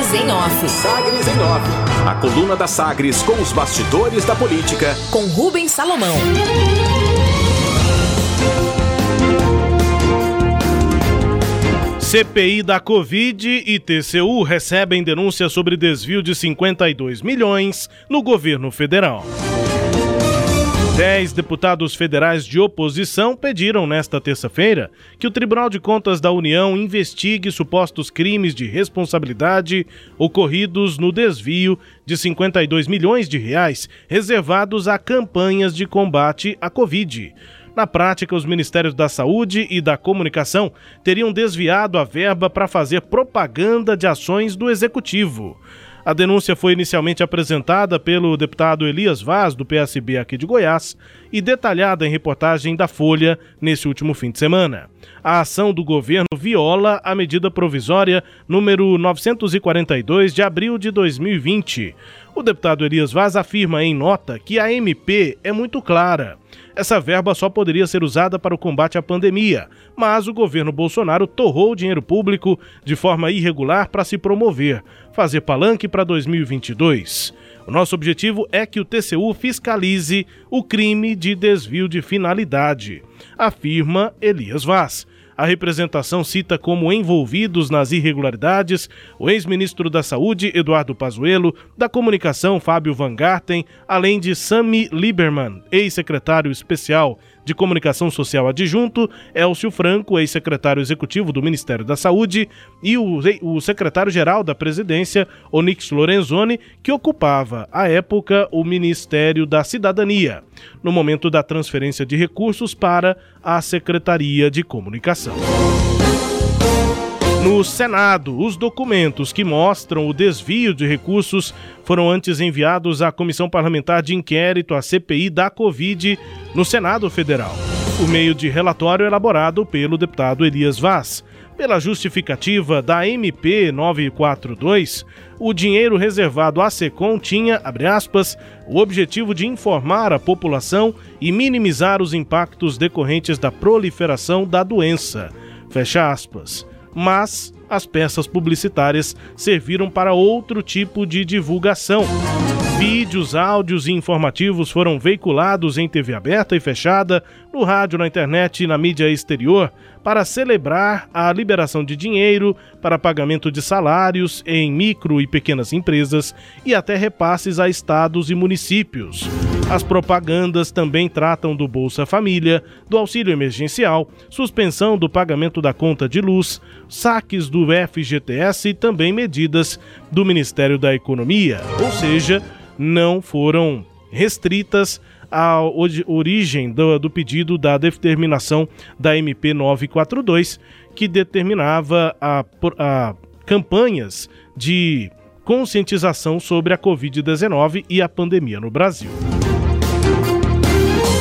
Sagres em Off. Sagres em Off. A coluna da Sagres com os bastidores da política. Com Rubens Salomão. CPI da Covid e TCU recebem denúncia sobre desvio de 52 milhões no governo federal. Dez deputados federais de oposição pediram nesta terça-feira que o Tribunal de Contas da União investigue supostos crimes de responsabilidade ocorridos no desvio de 52 milhões de reais reservados a campanhas de combate à Covid. Na prática, os Ministérios da Saúde e da Comunicação teriam desviado a verba para fazer propaganda de ações do Executivo. A denúncia foi inicialmente apresentada pelo deputado Elias Vaz, do PSB aqui de Goiás, e detalhada em reportagem da Folha nesse último fim de semana. A ação do governo viola a medida provisória número 942 de abril de 2020. O deputado Elias Vaz afirma em nota que a MP é muito clara. Essa verba só poderia ser usada para o combate à pandemia, mas o governo Bolsonaro torrou o dinheiro público de forma irregular para se promover, fazer palanque para 2022. O nosso objetivo é que o TCU fiscalize o crime de desvio de finalidade, afirma Elias Vaz. A representação cita como envolvidos nas irregularidades o ex-ministro da Saúde, Eduardo Pazuello, da Comunicação, Fábio Van Garten, além de Sami Lieberman, ex-secretário especial de Comunicação Social Adjunto, Elcio Franco, ex-secretário executivo do Ministério da Saúde, e o, o secretário-geral da Presidência, Onyx Lorenzoni, que ocupava, à época, o Ministério da Cidadania, no momento da transferência de recursos para a Secretaria de Comunicação. No Senado, os documentos que mostram o desvio de recursos foram antes enviados à Comissão Parlamentar de Inquérito, a CPI da Covid, no Senado Federal, por meio de relatório elaborado pelo deputado Elias Vaz. Pela justificativa da MP 942, o dinheiro reservado à SECOM tinha, abre aspas, o objetivo de informar a população e minimizar os impactos decorrentes da proliferação da doença. Fecha aspas mas as peças publicitárias serviram para outro tipo de divulgação. Vídeos, áudios e informativos foram veiculados em TV aberta e fechada, no rádio, na internet e na mídia exterior para celebrar a liberação de dinheiro para pagamento de salários em micro e pequenas empresas e até repasses a estados e municípios. As propagandas também tratam do Bolsa Família, do auxílio emergencial, suspensão do pagamento da conta de luz, saques do FGTS e também medidas do Ministério da Economia, ou seja, não foram restritas à origem do, do, pedido da determinação da MP 942, que determinava a, a campanhas de conscientização sobre a Covid-19 e a pandemia no Brasil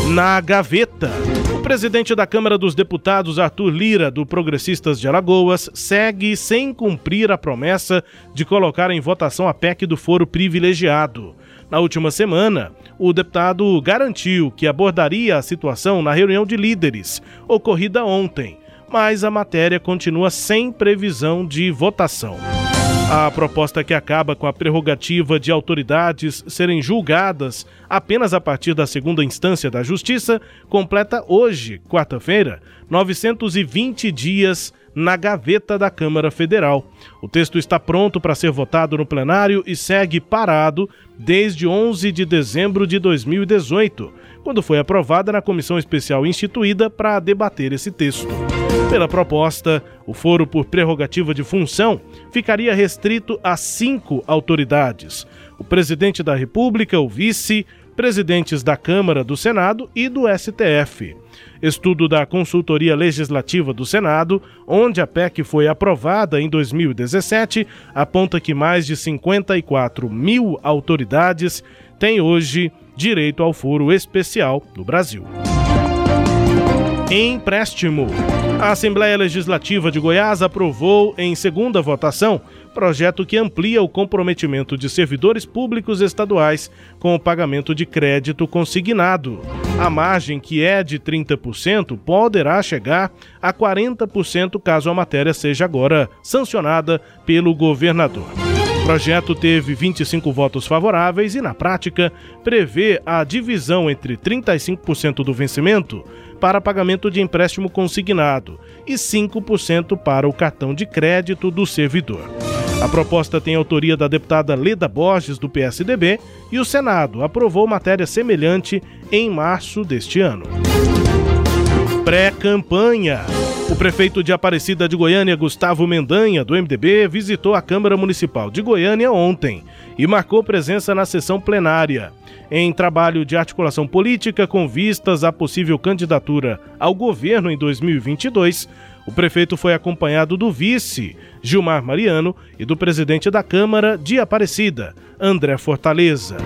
na gaveta. O presidente da Câmara dos Deputados, Arthur Lira, do Progressistas de Alagoas, segue sem cumprir a promessa de colocar em votação a PEC do foro privilegiado. Na última semana, o deputado garantiu que abordaria a situação na reunião de líderes, ocorrida ontem, mas a matéria continua sem previsão de votação. A proposta que acaba com a prerrogativa de autoridades serem julgadas apenas a partir da segunda instância da Justiça completa hoje, quarta-feira, 920 dias na gaveta da Câmara Federal. O texto está pronto para ser votado no plenário e segue parado desde 11 de dezembro de 2018, quando foi aprovada na comissão especial instituída para debater esse texto. Pela proposta, o foro por prerrogativa de função ficaria restrito a cinco autoridades: o presidente da República, o vice, presidentes da Câmara, do Senado e do STF. Estudo da Consultoria Legislativa do Senado, onde a PEC foi aprovada em 2017, aponta que mais de 54 mil autoridades têm hoje direito ao foro especial no Brasil. Empréstimo. A Assembleia Legislativa de Goiás aprovou, em segunda votação, projeto que amplia o comprometimento de servidores públicos estaduais com o pagamento de crédito consignado. A margem, que é de 30%, poderá chegar a 40% caso a matéria seja agora sancionada pelo governador. Projeto teve 25 votos favoráveis e, na prática, prevê a divisão entre 35% do vencimento para pagamento de empréstimo consignado e 5% para o cartão de crédito do servidor. A proposta tem autoria da deputada Leda Borges, do PSDB, e o Senado aprovou matéria semelhante em março deste ano. Pré-campanha. O prefeito de Aparecida de Goiânia, Gustavo Mendanha, do MDB, visitou a Câmara Municipal de Goiânia ontem e marcou presença na sessão plenária. Em trabalho de articulação política com vistas à possível candidatura ao governo em 2022, o prefeito foi acompanhado do vice, Gilmar Mariano, e do presidente da Câmara de Aparecida, André Fortaleza.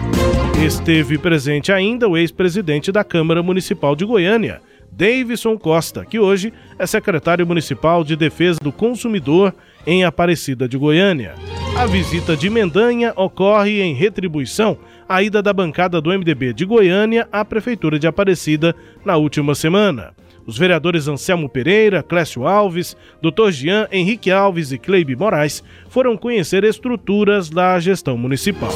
Esteve presente ainda o ex-presidente da Câmara Municipal de Goiânia, Davidson Costa, que hoje é secretário municipal de Defesa do Consumidor em Aparecida de Goiânia. A visita de Mendanha ocorre em retribuição à ida da bancada do MDB de Goiânia à Prefeitura de Aparecida na última semana. Os vereadores Anselmo Pereira, Clécio Alves, Dr. Jean, Henrique Alves e Cleibe Moraes foram conhecer estruturas da gestão municipal.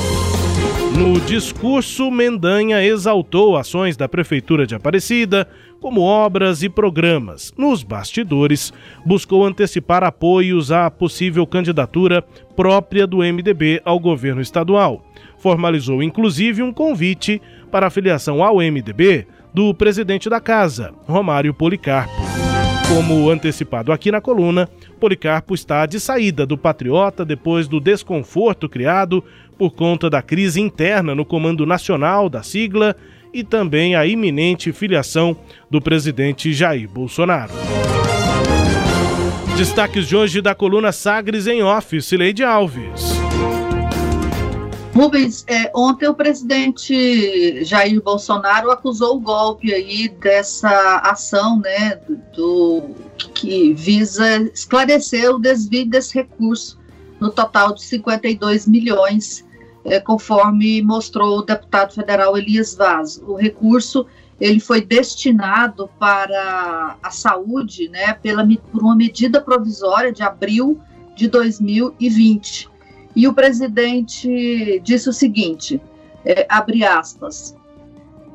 No discurso, Mendanha exaltou ações da Prefeitura de Aparecida, como obras e programas. Nos bastidores, buscou antecipar apoios à possível candidatura própria do MDB ao governo estadual. Formalizou inclusive um convite para a filiação ao MDB do presidente da casa, Romário Policarpo. Como antecipado aqui na coluna, Policarpo está de saída do Patriota depois do desconforto criado por conta da crise interna no Comando Nacional da sigla e também a iminente filiação do presidente Jair Bolsonaro. Destaques de hoje da coluna Sagres em Off, Cileide Alves. Rubens, é, ontem o presidente Jair Bolsonaro acusou o golpe aí dessa ação, né, do, que visa esclarecer o desvio desse recurso no total de 52 milhões, é, conforme mostrou o deputado federal Elias Vaz. O recurso ele foi destinado para a saúde, né, pela, por uma medida provisória de abril de 2020 e o presidente disse o seguinte: é, abre aspas.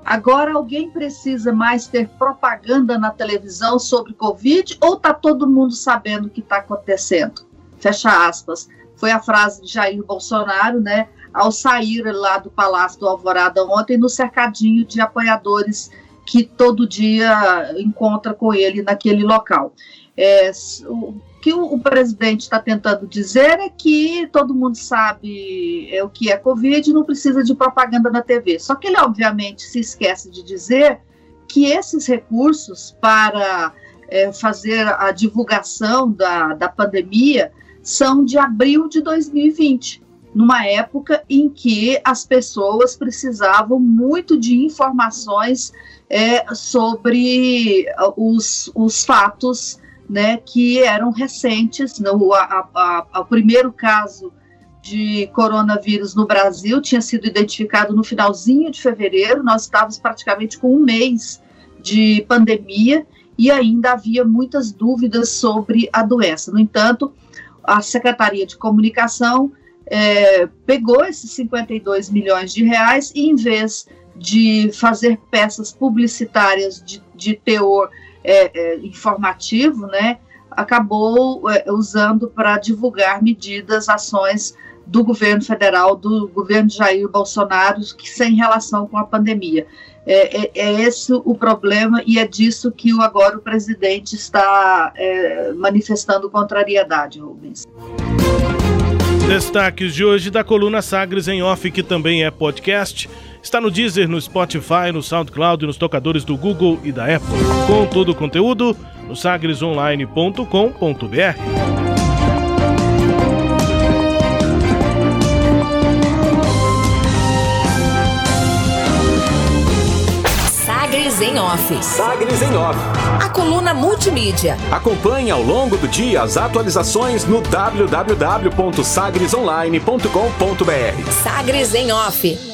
Agora alguém precisa mais ter propaganda na televisão sobre Covid ou está todo mundo sabendo o que está acontecendo? Fecha aspas. Foi a frase de Jair Bolsonaro, né? Ao sair lá do Palácio do Alvorada ontem, no cercadinho de apoiadores que todo dia encontra com ele naquele local. É, o, que o, o presidente está tentando dizer é que todo mundo sabe é, o que é Covid e não precisa de propaganda na TV. Só que ele, obviamente, se esquece de dizer que esses recursos para é, fazer a divulgação da, da pandemia são de abril de 2020, numa época em que as pessoas precisavam muito de informações é, sobre os, os fatos né, que eram recentes. No, a, a, a, o primeiro caso de coronavírus no Brasil tinha sido identificado no finalzinho de fevereiro, nós estávamos praticamente com um mês de pandemia e ainda havia muitas dúvidas sobre a doença. No entanto, a Secretaria de Comunicação é, pegou esses 52 milhões de reais e, em vez de fazer peças publicitárias de, de teor é, é, informativo, né, acabou é, usando para divulgar medidas, ações do governo federal, do governo Jair Bolsonaro, que sem relação com a pandemia. É, é, é, esse o problema e é disso que agora o presidente está é, manifestando contrariedade, Rubens. Destaques de hoje da coluna Sagres em Off, que também é podcast. Está no Deezer, no Spotify, no SoundCloud e nos tocadores do Google e da Apple. Com todo o conteúdo no sagresonline.com.br. Sagres em Off. Sagres em Off. A coluna multimídia. Acompanhe ao longo do dia as atualizações no www.sagresonline.com.br. Sagres em Off